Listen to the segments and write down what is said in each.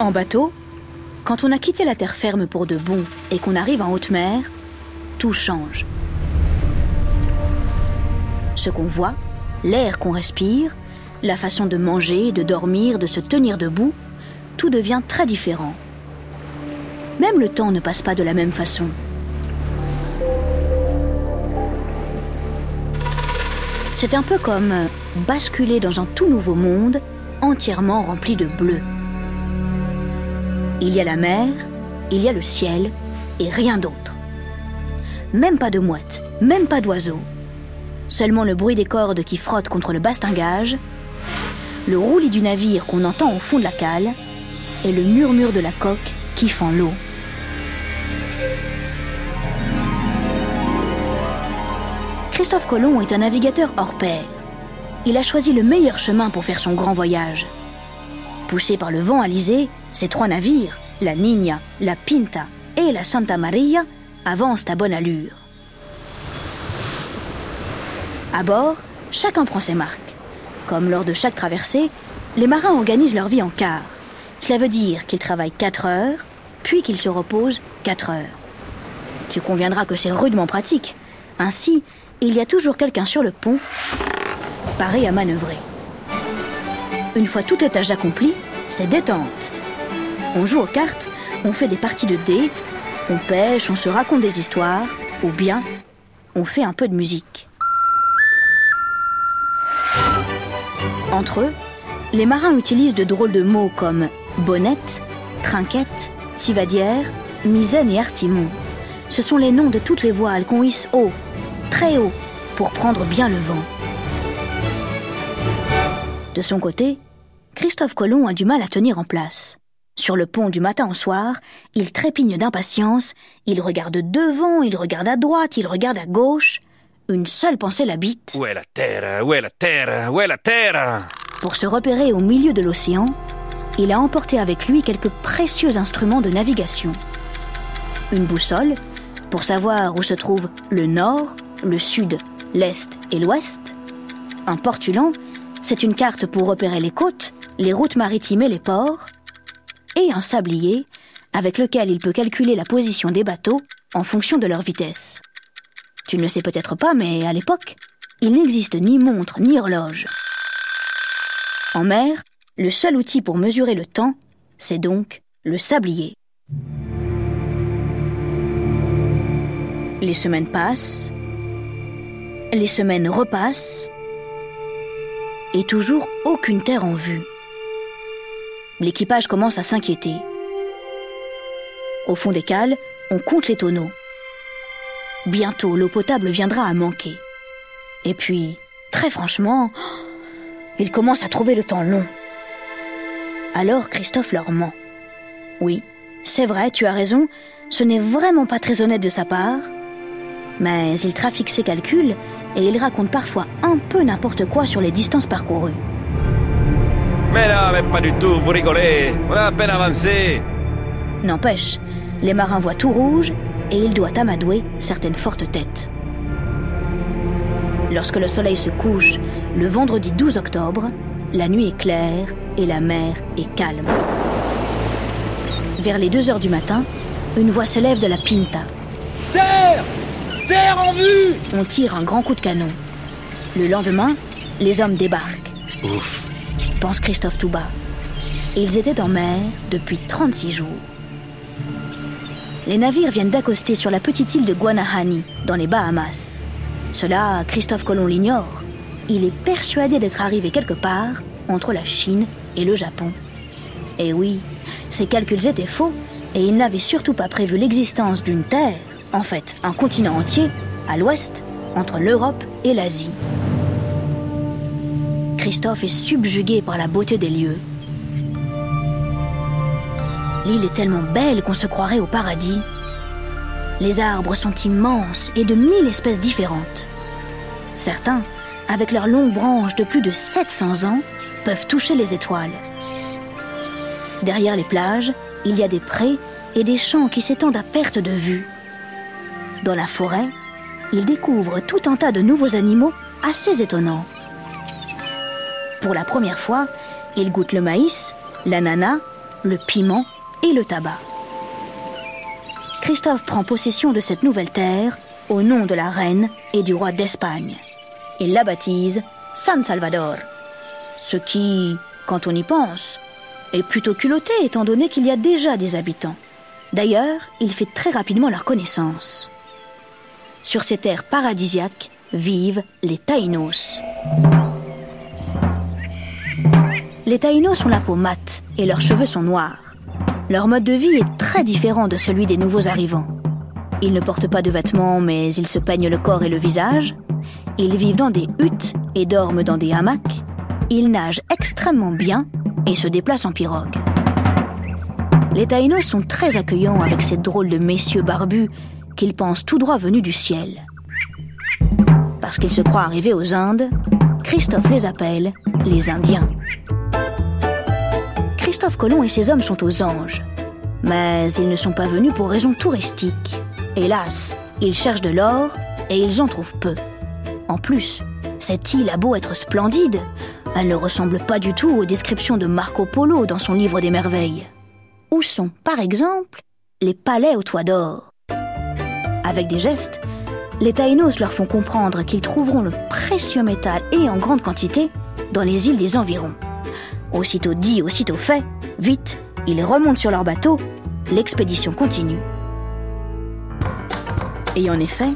En bateau, quand on a quitté la terre ferme pour de bon et qu'on arrive en haute mer, tout change. Ce qu'on voit, l'air qu'on respire, la façon de manger, de dormir, de se tenir debout, tout devient très différent. Même le temps ne passe pas de la même façon. C'est un peu comme basculer dans un tout nouveau monde entièrement rempli de bleu. Il y a la mer, il y a le ciel et rien d'autre. Même pas de mouettes, même pas d'oiseaux. Seulement le bruit des cordes qui frottent contre le bastingage, le roulis du navire qu'on entend au fond de la cale et le murmure de la coque qui fend l'eau. Christophe Colomb est un navigateur hors pair. Il a choisi le meilleur chemin pour faire son grand voyage. Poussé par le vent alizé, ces trois navires, la Niña, la Pinta et la Santa Maria, avancent à bonne allure. À bord, chacun prend ses marques. Comme lors de chaque traversée, les marins organisent leur vie en quart. Cela veut dire qu'ils travaillent 4 heures, puis qu'ils se reposent 4 heures. Tu conviendras que c'est rudement pratique. Ainsi, il y a toujours quelqu'un sur le pont, paré à manœuvrer. Une fois toutes les tâches accomplies, c'est détente. On joue aux cartes, on fait des parties de dés, on pêche, on se raconte des histoires, ou bien on fait un peu de musique. Entre eux, les marins utilisent de drôles de mots comme bonnette, trinquette, tivadière, misaine et artimon. Ce sont les noms de toutes les voiles qu'on hisse haut très haut pour prendre bien le vent. De son côté, Christophe Colomb a du mal à tenir en place. Sur le pont du matin au soir, il trépigne d'impatience, il regarde devant, il regarde à droite, il regarde à gauche. Une seule pensée l'habite. Où est la terre? Où est la terre? Où est la terre? Pour se repérer au milieu de l'océan, il a emporté avec lui quelques précieux instruments de navigation. Une boussole, pour savoir où se trouve le nord, le sud, l'est et l'ouest. Un portulan, c'est une carte pour repérer les côtes, les routes maritimes et les ports. Et un sablier, avec lequel il peut calculer la position des bateaux en fonction de leur vitesse. Tu ne le sais peut-être pas, mais à l'époque, il n'existe ni montre ni horloge. En mer, le seul outil pour mesurer le temps, c'est donc le sablier. Les semaines passent, les semaines repassent et toujours aucune terre en vue. L'équipage commence à s'inquiéter. Au fond des cales, on compte les tonneaux. Bientôt, l'eau potable viendra à manquer. Et puis, très franchement, ils commencent à trouver le temps long. Alors Christophe leur ment. Oui, c'est vrai, tu as raison, ce n'est vraiment pas très honnête de sa part, mais il trafique ses calculs et il raconte parfois un peu n'importe quoi sur les distances parcourues. Mais non, mais pas du tout, vous rigolez, on a à peine avancé. N'empêche, les marins voient tout rouge et il doit amadouer certaines fortes têtes. Lorsque le soleil se couche, le vendredi 12 octobre, la nuit est claire et la mer est calme. Vers les 2 heures du matin, une voix s'élève de la Pinta. Terre Terre en vue On tire un grand coup de canon. Le lendemain, les hommes débarquent. Ouf. Pense Christophe Touba. Ils étaient en mer depuis 36 jours. Les navires viennent d'accoster sur la petite île de Guanahani, dans les Bahamas. Cela, Christophe Colomb l'ignore. Il est persuadé d'être arrivé quelque part entre la Chine et le Japon. Et oui, ses calculs étaient faux et il n'avait surtout pas prévu l'existence d'une Terre en fait un continent entier, à l'ouest, entre l'Europe et l'Asie. Christophe est subjugué par la beauté des lieux. L'île est tellement belle qu'on se croirait au paradis. Les arbres sont immenses et de mille espèces différentes. Certains, avec leurs longues branches de plus de 700 ans, peuvent toucher les étoiles. Derrière les plages, il y a des prés et des champs qui s'étendent à perte de vue. Dans la forêt, il découvre tout un tas de nouveaux animaux assez étonnants. Pour la première fois, il goûte le maïs, l'ananas, le piment et le tabac. Christophe prend possession de cette nouvelle terre au nom de la reine et du roi d'Espagne. Il la baptise San Salvador. Ce qui, quand on y pense, est plutôt culotté étant donné qu'il y a déjà des habitants. D'ailleurs, il fait très rapidement leur connaissance. Sur ces terres paradisiaques vivent les Taïnos. Les Taïnos ont la peau mate et leurs cheveux sont noirs. Leur mode de vie est très différent de celui des nouveaux arrivants. Ils ne portent pas de vêtements, mais ils se peignent le corps et le visage. Ils vivent dans des huttes et dorment dans des hamacs. Ils nagent extrêmement bien et se déplacent en pirogue. Les Taïnos sont très accueillants avec ces drôles de messieurs barbus qu'ils pensent tout droit venus du ciel. Parce qu'ils se croient arrivés aux Indes, Christophe les appelle les Indiens. Christophe Colomb et ses hommes sont aux anges. Mais ils ne sont pas venus pour raisons touristiques. Hélas, ils cherchent de l'or et ils en trouvent peu. En plus, cette île a beau être splendide, elle ne ressemble pas du tout aux descriptions de Marco Polo dans son livre des merveilles. Où sont, par exemple, les palais au toit d'or? Avec des gestes, les Taïnos leur font comprendre qu'ils trouveront le précieux métal et en grande quantité dans les îles des environs. Aussitôt dit, aussitôt fait, vite, ils remontent sur leur bateau, l'expédition continue. Et en effet,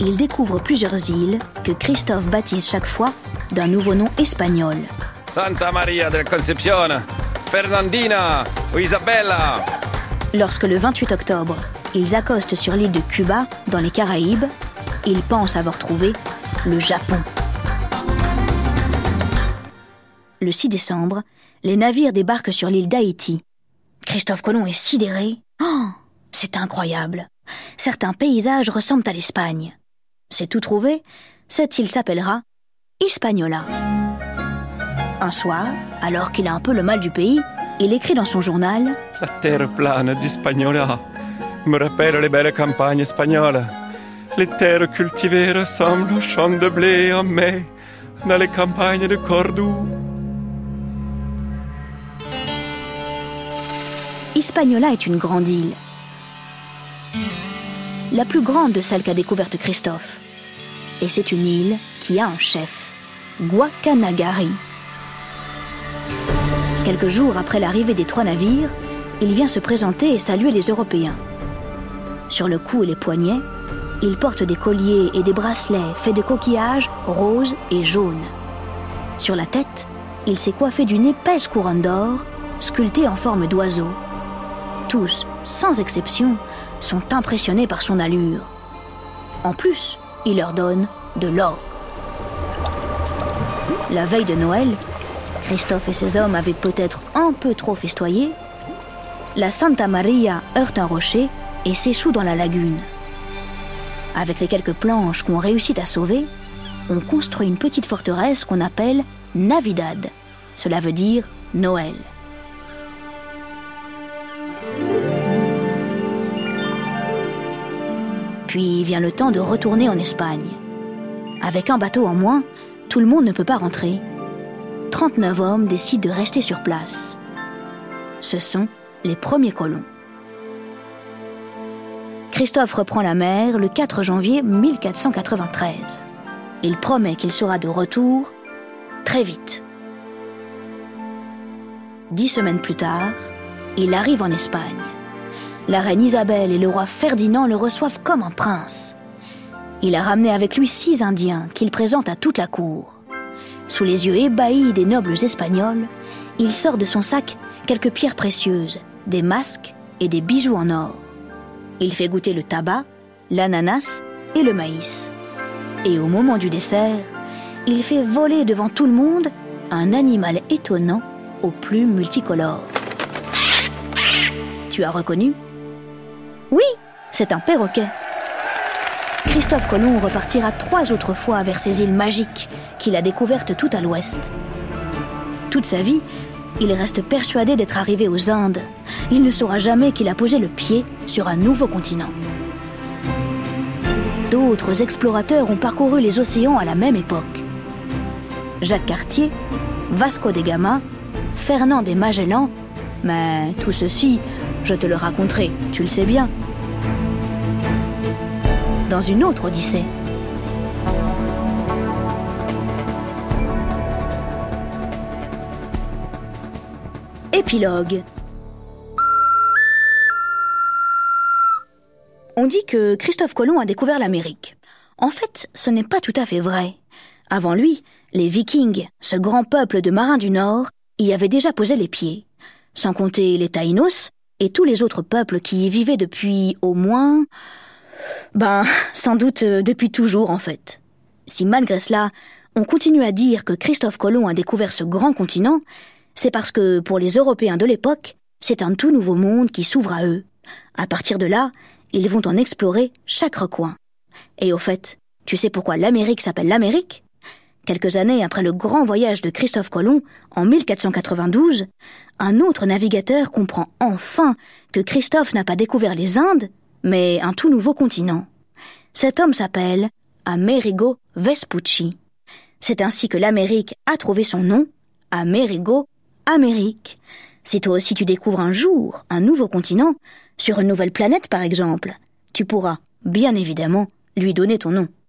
ils découvrent plusieurs îles que Christophe baptise chaque fois d'un nouveau nom espagnol. Santa Maria del Concepción, Fernandina ou Isabella. Lorsque le 28 octobre, ils accostent sur l'île de Cuba, dans les Caraïbes, ils pensent avoir trouvé le Japon. Le 6 décembre, les navires débarquent sur l'île d'Haïti. Christophe Colomb est sidéré. Oh, c'est incroyable. Certains paysages ressemblent à l'Espagne. C'est tout trouvé, cette île s'appellera Hispaniola. Un soir, alors qu'il a un peu le mal du pays, il écrit dans son journal La terre plane d'Hispaniola me rappelle les belles campagnes espagnoles. Les terres cultivées ressemblent aux champs de blé en mai dans les campagnes de Cordoue. Hispaniola est une grande île. La plus grande de celles qu'a découverte Christophe. Et c'est une île qui a un chef, Guacanagari. Quelques jours après l'arrivée des trois navires, il vient se présenter et saluer les Européens. Sur le cou et les poignets, il porte des colliers et des bracelets faits de coquillages roses et jaunes. Sur la tête, il s'est coiffé d'une épaisse couronne d'or, sculptée en forme d'oiseau. Tous, sans exception, sont impressionnés par son allure. En plus, il leur donne de l'or. La veille de Noël, Christophe et ses hommes avaient peut-être un peu trop festoyé. La Santa Maria heurte un rocher et s'échoue dans la lagune. Avec les quelques planches qu'on réussit à sauver, on construit une petite forteresse qu'on appelle Navidad. Cela veut dire Noël. Puis vient le temps de retourner en Espagne. Avec un bateau en moins, tout le monde ne peut pas rentrer. 39 hommes décident de rester sur place. Ce sont les premiers colons. Christophe reprend la mer le 4 janvier 1493. Il promet qu'il sera de retour très vite. Dix semaines plus tard, il arrive en Espagne. La reine Isabelle et le roi Ferdinand le reçoivent comme un prince. Il a ramené avec lui six Indiens qu'il présente à toute la cour. Sous les yeux ébahis des nobles espagnols, il sort de son sac quelques pierres précieuses, des masques et des bijoux en or. Il fait goûter le tabac, l'ananas et le maïs. Et au moment du dessert, il fait voler devant tout le monde un animal étonnant aux plumes multicolores. Tu as reconnu? Oui, c'est un perroquet. Christophe Colomb repartira trois autres fois vers ces îles magiques qu'il a découvertes tout à l'ouest. Toute sa vie, il reste persuadé d'être arrivé aux Indes. Il ne saura jamais qu'il a posé le pied sur un nouveau continent. D'autres explorateurs ont parcouru les océans à la même époque. Jacques Cartier, Vasco de Gama, Fernand des Magellan Mais tout ceci, je te le raconterai, tu le sais bien. Dans une autre Odyssée. Épilogue On dit que Christophe Colomb a découvert l'Amérique. En fait, ce n'est pas tout à fait vrai. Avant lui, les Vikings, ce grand peuple de marins du Nord, y avaient déjà posé les pieds. Sans compter les Taïnos et tous les autres peuples qui y vivaient depuis au moins... Ben, sans doute euh, depuis toujours en fait. Si malgré cela, on continue à dire que Christophe Colomb a découvert ce grand continent, c'est parce que pour les Européens de l'époque, c'est un tout nouveau monde qui s'ouvre à eux. À partir de là, ils vont en explorer chaque recoin. Et au fait, tu sais pourquoi l'Amérique s'appelle l'Amérique? Quelques années après le grand voyage de Christophe Colomb, en 1492, un autre navigateur comprend enfin que Christophe n'a pas découvert les Indes, mais un tout nouveau continent. Cet homme s'appelle Amerigo Vespucci. C'est ainsi que l'Amérique a trouvé son nom, Amerigo Amérique. Si toi aussi tu découvres un jour un nouveau continent, sur une nouvelle planète par exemple, tu pourras, bien évidemment, lui donner ton nom.